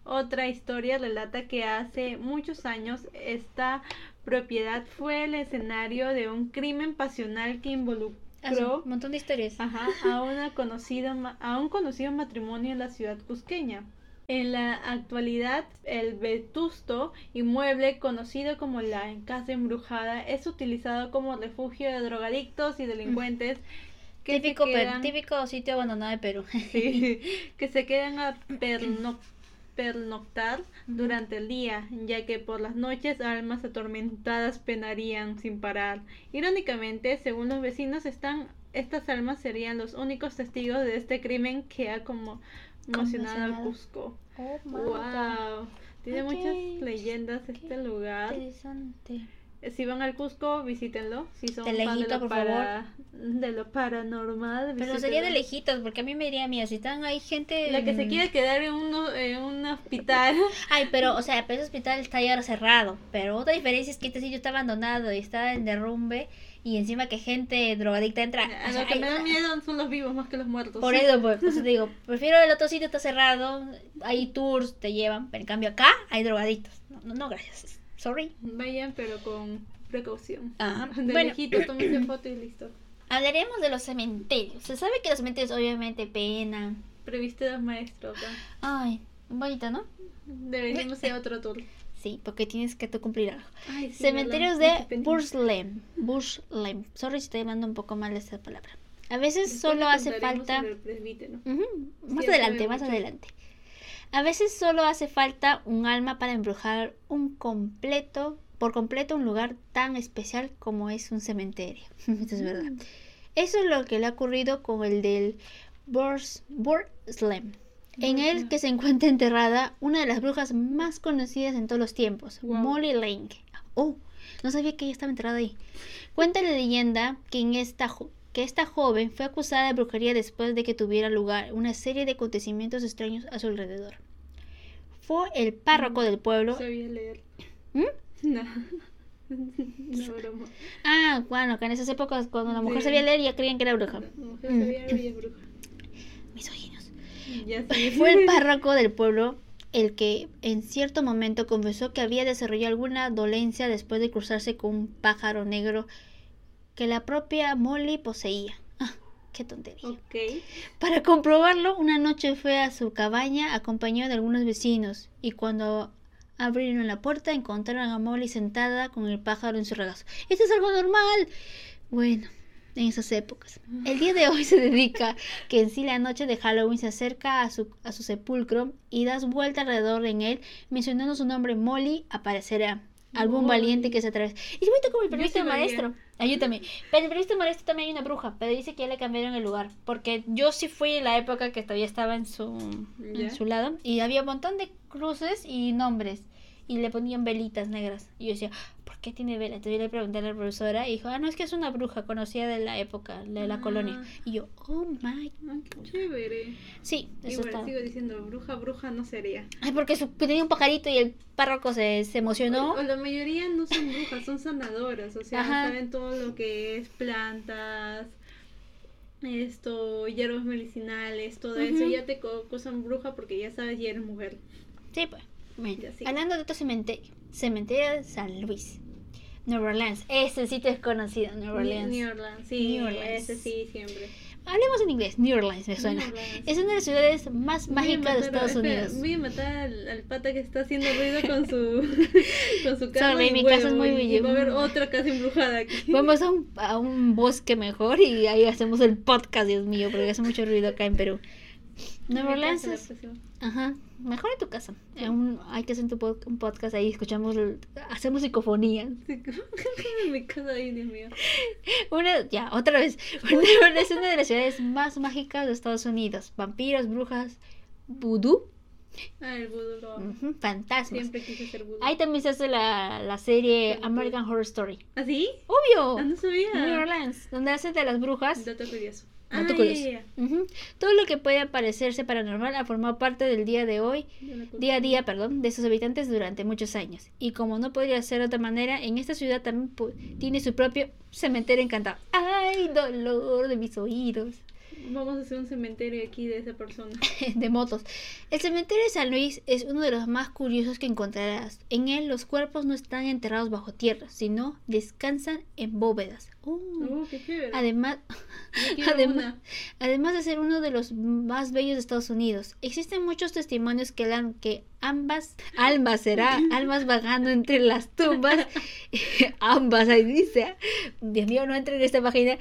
otra historia relata que hace muchos años esta propiedad fue el escenario de un crimen pasional que Ah, involucró Un montón de historias. Ajá, a, una conocida, a un conocido matrimonio en la ciudad cusqueña. En la actualidad, el vetusto inmueble conocido como la Casa Embrujada es utilizado como refugio de drogadictos y delincuentes que, se Típico, quedan, típico sitio abandonado de Perú. <laughs> sí, que se quedan a perno- pernoctar durante el día, ya que por las noches almas atormentadas penarían sin parar. Irónicamente, según los vecinos, están estas almas serían los únicos testigos de este crimen que ha como Conmocionado al Conmocionado. Cusco. Oh. Wow. Tiene Ok, muchas leyendas qué este lugar. Interesante. Si van al Cusco, visítenlo. Si son De fan de lo, por para- de lo paranormal, Pero sería de visítenlo. lejitos, porque a mí me diría miedo. Si están ahí gente. La que se mm, quiere quedar en, uno, en un hospital. <laughs> Ay, pero, o sea, pero ese hospital está ya cerrado. Pero otra diferencia es que este sitio está abandonado y está en derrumbe. Y encima que gente drogadicta entra. A O sea, lo que me da miedo son los vivos más que los muertos. Por eso, pues, por eso te digo, prefiero el otro sitio está cerrado, hay tours, te llevan, pero en cambio acá hay drogadictos. No, no, no, gracias. Sorry. Vayan, pero con precaución. Ajá. De Bueno. lejito, tómense foto y listo. <clears throat> Hablaremos de los cementerios. Se sabe que los cementerios obviamente penan. Previsteros maestros. ¿no? Ay, bonito, ¿no? Deberíamos hacer otro tour. Sí, porque tienes que tú cumplir algo. Ay, sí, Cementerios de. Burslem. Burslem. Sorry si estoy hablando un poco mal de esa palabra. A veces Después solo hace falta... el presbítero. Más Sí, adelante, más mucho. adelante. A veces solo hace falta un alma para embrujar un completo, por completo un lugar tan especial como es un cementerio. <laughs> Esto es verdad. Eso es lo que le ha ocurrido con el del Burs- Burslem. En él que se encuentra enterrada una de las brujas más conocidas en todos los tiempos, Wow. Molly Lane. Oh, no sabía que ella estaba enterrada ahí. Cuenta la leyenda que, en esta, jo- que esta joven fue acusada de brujería después de que tuviera lugar una serie de acontecimientos extraños a su alrededor. Fue el párroco del pueblo. Sabía leer. ¿Mm? <laughs> No. <laughs> No, broma. Ah, bueno, que en esas épocas cuando la mujer Sí. sabía leer ya creían que era bruja. La mujer Mm. sabía leer y es bruja. Misóginos. <laughs> Fue el <laughs> párroco del pueblo el que en cierto momento confesó que había desarrollado alguna dolencia después de cruzarse con un pájaro negro que la propia Molly poseía. Ah, qué tontería. Para comprobarlo, una noche fue a su cabaña acompañado de algunos vecinos y cuando abrieron la puerta encontraron a Molly sentada con el pájaro en su regazo. Esto es algo normal. Bueno, en esas épocas. El día de hoy se <laughs> dedica que en sí la noche de Halloween se acerca a su, a su sepulcro y das vuelta alrededor en él mencionando su nombre Molly aparecerá. Algún Molly. valiente que se atraviesa. Y es bonito como el periodista maestro. Ah, yo también. Pero el periodista maestro también hay una bruja, pero dice que ya le cambiaron el lugar. Porque yo sí fui en la época que todavía estaba en su, en su lado y había un montón de cruces y nombres. Y le ponían velitas negras. Y yo decía, ¿por qué tiene vela? Entonces yo le pregunté a la profesora y dijo, ah, no, es que es una bruja conocida de la época, de la Ah. colonia. Y yo, oh my. Ay, qué chévere. Sí, eso Igual sigo diciendo, bruja, bruja no sería. Ay, porque su, tenía un pajarito y el párroco se, se emocionó. O la mayoría no son brujas, son sanadoras. O sea, Ajá. saben todo lo que es plantas, esto, hierbas medicinales, todo eso. Ujú. Ya te co- bruja porque ya sabes, ya eres mujer. Sí, pues. Sí. hablando de otro cementerio. Cementerio de San Luis. Nueva Orleans. Ese sitio es conocido, Nueva Orleans. New Orleans, sí, New Orleans. ese sí, siempre. Hablemos en inglés. New Orleans me suena. New Orleans. Es una de las ciudades más mágicas de Estados espera, Unidos. Voy a matar al, al pata que está haciendo ruido <laughs> con su <laughs> con su Sorry, y mi huevo, casa es muy bella. va a haber otra casa embrujada aquí. Vamos a un, a un bosque mejor y ahí hacemos el podcast, Dios mío, porque hace mucho ruido acá en Perú. Nueva Orleans casa es... Ajá, mejor en tu casa. En un- hay que hacer tu pod- un podcast ahí, escuchamos, hacemos psicofonía. Sí, mi casa ahí, Dios mío. <laughs> Una, ya, otra vez. <laughs> Una, es una de las ciudades más mágicas de Estados Unidos. Vampiros, brujas, vudú, Ah, el vudú lo fantasmas. Siempre quise ser vudú. Ahí también se hace la, la serie American Horror Story. ¿Ah, sí? ¡Obvio! Ah, no sabía. New Orleans, donde hacen de las brujas. Dato curioso. Ah. Todo lo que puede parecerse paranormal ha formado parte del día de hoy. De día a día, perdón, de sus habitantes durante muchos años. Y como no podría ser de otra manera, en esta ciudad también tiene su propio cementerio encantado. ¡Ay, dolor de mis oídos! Vamos a hacer un cementerio aquí de esa persona. <laughs> de motos. El cementerio de San Luis es uno de los más curiosos que encontrarás. En él los cuerpos no están enterrados bajo tierra, sino descansan en bóvedas. Oh. Oh, qué. Además, <laughs> además, además de ser uno de los más bellos de Estados Unidos, existen muchos testimonios que dan que ambas almas será <laughs> almas vagando entre las tumbas, ambas ahí dice, Dios mío no entre en esta página,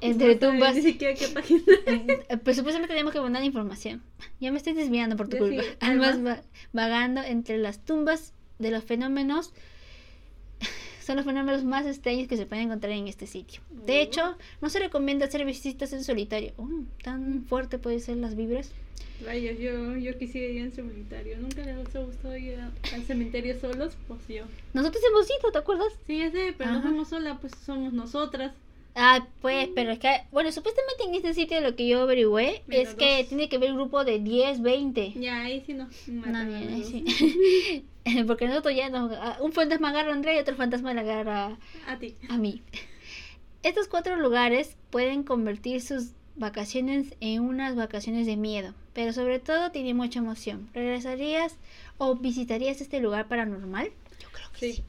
entre tumbas, Ni siquiera qué página. <laughs> pues supuestamente tenemos que mandar información. Ya me estoy desviando por tu culpa. almas. va- vagando entre las tumbas de los fenómenos <laughs> son los fenómenos más extraños que se pueden encontrar en este sitio. De hecho, no se recomienda hacer visitas en solitario. Oh, tan fuerte pueden ser las vibras. Vaya, yo, yo quisiera ir en solitario. Nunca les ha gustado ir al cementerio solos, pues yo. Nosotros hemos ido, ¿te acuerdas? Sí, ya sé, pero no Ajá. somos solas, pues somos nosotras. Ah, pues, pero es que, bueno, supuestamente en este sitio lo que yo averigüé es que dos. tiene que haber un grupo de 10, 20. Ya, ahí sí nos No, matan a ni- los dos. sí. <laughs> Porque nosotros ya nos, ah, un fantasma agarra a Andrea y otro fantasma le agarra A ti. a mí. Estos cuatro lugares pueden convertir sus vacaciones en unas vacaciones de miedo, pero sobre todo tiene mucha emoción. ¿Regresarías o visitarías este lugar paranormal? Yo creo que sí. Sí.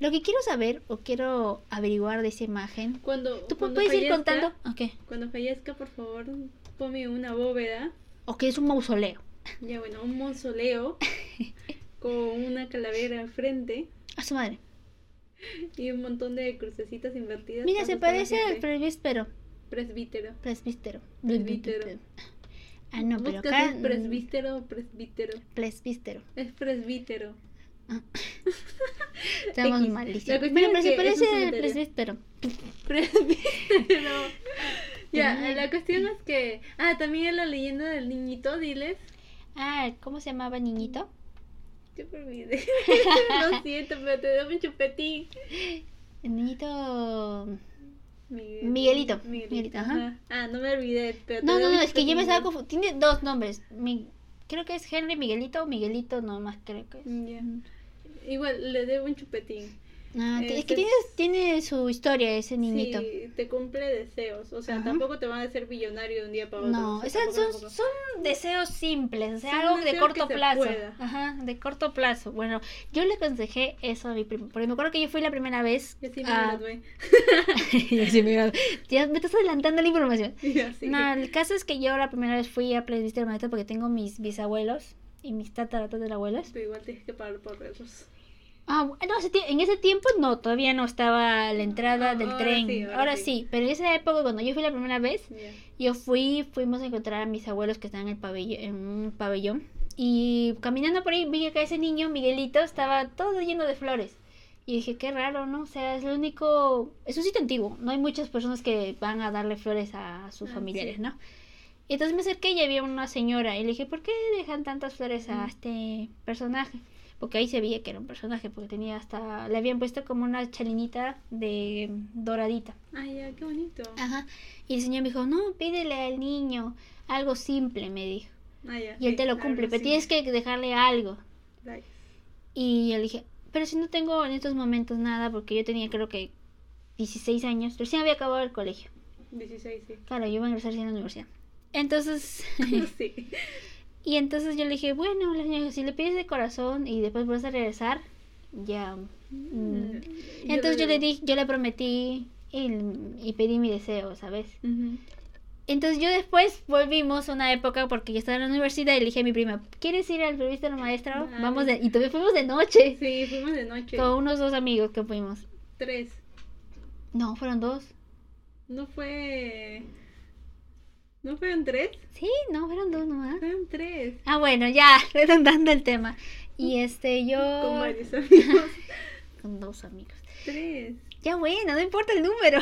Lo que quiero saber o quiero averiguar de esa imagen. Cuando, ¿Tú cuando puedes ir contando? Ok. Cuando fallezca, por favor, ponme una bóveda. O que es un mausoleo. Ya, bueno, un mausoleo <laughs> con una calavera al frente A su madre. y un montón de crucecitas invertidas. Mira, se parece al presbítero. presbítero. Presbítero. Presbítero. Ah, no, pero acá. es presbítero o presbítero. Presbítero. Es presbítero. <laughs> Estamos X. malísimos. Es pero se parece presbítero. Presbítero. <laughs> <laughs> ya, la cuestión es que. Ah, también la leyenda del niñito, diles. Ah, ¿cómo se llamaba niñito? Yo me olvidé. Lo siento, pero te doy un chupetín. El niñito. Miguel- Miguelito. Miguelito, ajá. Ah, no me olvidé. Pero No, no, no, es que yo me estaba confundiendo. Tiene dos nombres. Mi- Creo que es Henry Miguelito o Miguelito nomás, creo que es. Ya. Igual, le debo un chupetín. Ah, es que tiene, es- tiene su historia ese niñito. Sí, te cumple deseos. O sea, Ajá. tampoco te van a hacer billonario de un día para otro. No, o sea, son, deseos simples, o sea, Son algo de corto plazo. Ajá, de corto plazo. Bueno, yo le aconsejé eso a mi primo, porque me acuerdo que yo fui la primera vez. Y así me gradué. <laughs> Me ya me estás adelantando la información. <laughs> No, el caso es que yo la primera vez fui a Presbítero Maestro porque tengo mis bisabuelos y mis tataratatarabuelos. Pero igual tienes que pagar por verlos. Ah, no, en ese tiempo no, todavía no estaba la entrada Ah, del ahora tren. sí, ahora ahora sí. sí, pero en esa época cuando yo fui la primera vez, yo fui, fuimos a encontrar a mis abuelos que estaban en, el pabellón, en un pabellón. Y caminando por ahí vi que ese niño, Miguelito, estaba todo lleno de flores. Y dije, qué raro, ¿no? O sea, es el único... Es un sitio antiguo. No hay muchas personas que van a darle flores a sus Ah, familiares, sí. ¿no? Y entonces me acerqué y había una señora. Y le dije, ¿por qué dejan tantas flores a este personaje? Porque ahí se veía que era un personaje, porque tenía hasta... Le habían puesto como una chalinita de doradita. Ay, ya, qué bonito. Ajá. Y el señor me dijo, no, pídele al niño algo simple, me dijo. Ah, ya, Y él sí, te lo cumple, pero tienes que dejarle algo. Like. Y yo le dije, pero si no tengo en estos momentos nada, porque yo tenía creo que 16 años, recién había acabado el colegio. 16, sí. Claro, yo iba a ingresar a la universidad. Entonces, <laughs> sí. <laughs> y entonces yo le dije, bueno, la señora, si le pides de corazón y después vas a regresar, ya. mm". Entonces yo le dije di, yo le prometí y, y pedí mi deseo, ¿sabes? Entonces yo después volvimos a una época porque yo estaba en la universidad y le dije a mi prima, ¿quieres ir al revista del maestro? Ah, Vamos de... Y todavía fuimos de noche. Sí, fuimos de noche. Con unos dos amigos que fuimos. Tres. No, fueron dos. No fue. ¿No fueron tres? Sí, no, fueron dos nomás. Fueron tres. Ah, bueno, ya, <laughs> redundando el tema. Y este, yo... Con varios amigos. <laughs> Con dos amigos. tres. Ya bueno, no importa el número.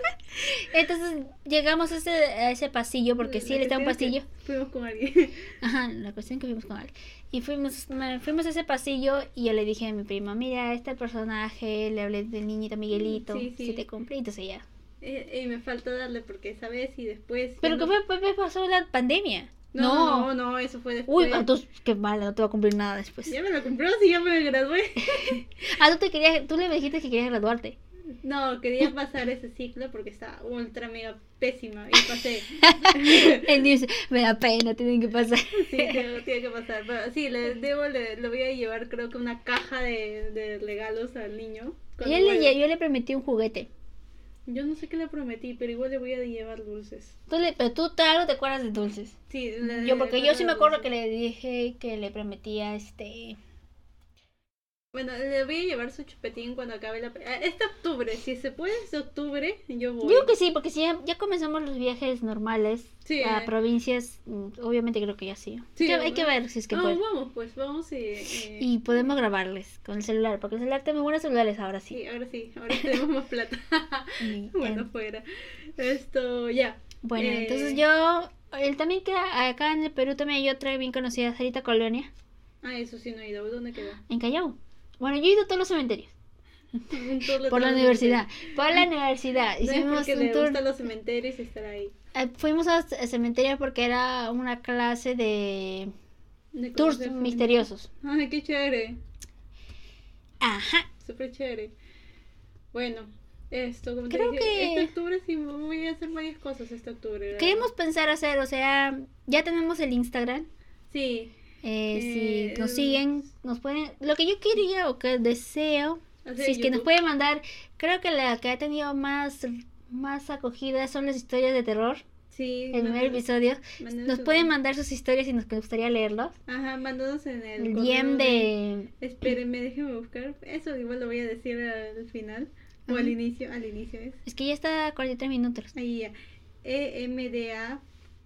<laughs> Entonces llegamos a ese, a ese pasillo, porque sí, él está un pasillo. Fuimos con alguien. Ajá, la cuestión es que fuimos con él. Y fuimos, me- fuimos a ese pasillo y yo le dije a mi prima, mira, este personaje, le hablé del niñito Miguelito, Sí, sí. si te cumple, entonces ya. Eh, y me falta darle porque esa vez y después. Pero que no- fue, fue- pasó la pandemia. No, no, no, eso fue después. Uy, entonces qué mal, no te va a cumplir nada después. Ya me lo compró, si ya me gradué. <laughs> Ah, tú te querías, tú le dijiste que querías graduarte. No, quería pasar ese ciclo porque estaba ultra mega pésima y pasé. <laughs> Él dice, me da pena, tienen que pasar. Sí, tengo- tiene que pasar. Pero sí, le debo, le, le voy a llevar creo que una caja de, de regalos al niño. Yo le, yo le prometí un juguete. Yo no sé qué le prometí, pero igual le voy a llevar dulces. Tú le, pero tú claro te acuerdas de dulces. Sí, le- Yo, porque yo sí me acuerdo dulces. que le dije que le prometía este Bueno, le voy a llevar su chupetín cuando acabe la... Este octubre, si se puede, este octubre, yo voy. Digo que sí, porque si ya, ya comenzamos los viajes normales Sí, a eh. provincias, mm, obviamente creo que ya sí. Hay que ver si es que Ah, puede. vamos, pues, vamos y... eh, Y podemos grabarles con el celular, porque el celular tiene buenos celulares ahora sí. Sí, ahora sí, ahora tenemos más plata. <laughs> <laughs> Bueno, fuera. Esto, ya. bueno, eh, entonces yo, él también queda, acá en el Perú también hay otra bien conocida, Sarita Colonia, Ah, eso sí no he ido. ¿Dónde queda? en Callao. Bueno, yo he ido a todos los cementerios. <laughs> Por la universidad. Por la universidad. No Hicimos porque un tour. gustan los cementerios y estar ahí. Eh, Fuimos al cementerio porque era una clase de De tours misteriosos. Ay, qué chévere. Ajá. Súper chévere. Bueno, esto, como te Creo dije, que- este octubre sí voy a hacer varias cosas este octubre. la Queremos pensar hacer, o sea, ya tenemos el Instagram. verdad. Sí, Eh, Eh, si nos siguen, nos pueden. Lo que yo quería o que deseo, si es que nos pueden mandar, creo que la que ha tenido más, más acogida son las historias de terror. Sí, El primer episodio. Nos pueden mandar sus historias y nos gustaría leerlos. Ajá, mándanos en el. El DM de. Espérenme, déjenme buscar. Eso igual lo voy a decir al final. O al inicio, al inicio es. Es que ya está a 43 minutos. Ahí ya. EMDA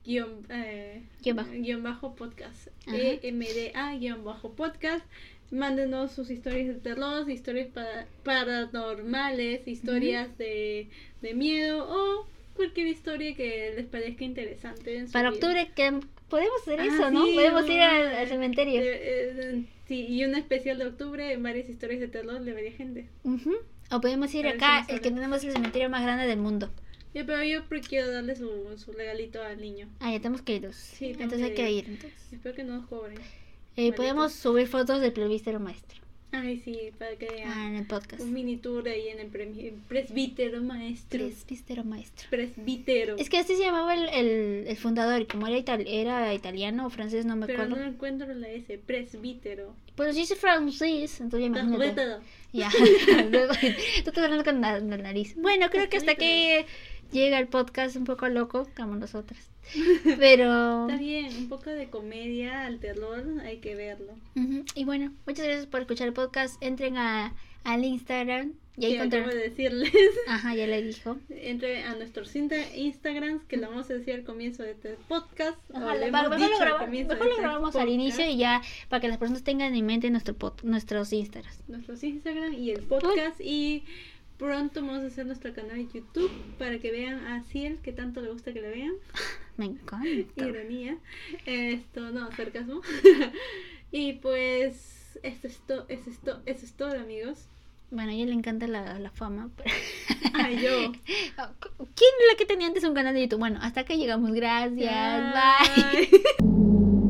guion, eh, Guión bajo. guion bajo podcast. EMDA guion bajo podcast. Mándenos sus historias de terror, historias para- paranormales, historias de, de miedo o cualquier historia que les parezca interesante. en su Para vida. octubre, que podemos hacer Ah, eso, ¿no? sí, Podemos ir al, al cementerio. eh, eh, sí, y un especial de octubre en varias historias de terror de varias gente. Ujú. O podemos ir A ver si acá, el que tenemos el cementerio más grande del mundo. Ya, pero yo quiero darle su, su regalito al niño. Ah, ya tenemos que ir. Sí, entonces hay que ir. Entonces. Espero que no nos cobren. Eh, podemos subir fotos del presbítero maestro. Ay, sí, para que vean. Ah, en el podcast. Un mini tour ahí en el presbítero maestro. Presbítero maestro. Presbítero. Es que así se llamaba el, el, el fundador, y como era, era italiano o francés, no me Pero acuerdo. no encuentro la S. Presbítero. Pues sí es francés, entonces ya imagínate. Presbítero. Ya, <laughs> <laughs> tú estás hablando con la, la nariz. Bueno, creo que hasta aquí llega el podcast un poco loco, como nosotras. <laughs> Pero... Está bien, un poco de comedia al terror, hay que verlo. Ujú, Y bueno, muchas gracias por escuchar el podcast. Entren a, al Instagram y ahí encontrar... de decirles. <laughs> Ajá, ya le dijo. Entre a nuestros insta- Instagrams, que lo vamos a decir al comienzo de este podcast. o Ajá, le va- hemos mejor lo, al graba- mejor lo este grabamos al podcast. inicio y ya para que las personas tengan en mente nuestro pod- nuestros Instagrams. nuestros Instagram y el podcast y pronto vamos a hacer nuestro canal de YouTube para que vean a Ciel que tanto le gusta que le vean <laughs> Me encanta. ironía esto no sarcasmo <laughs> y pues esto es todo eso es todo eso es todo amigos Bueno, a ella le encanta la, la fama. pero- ay <laughs> yo ¿Quién es la que tenía antes un canal de YouTube? Bueno, hasta acá llegamos. Gracias. Bye. Bye.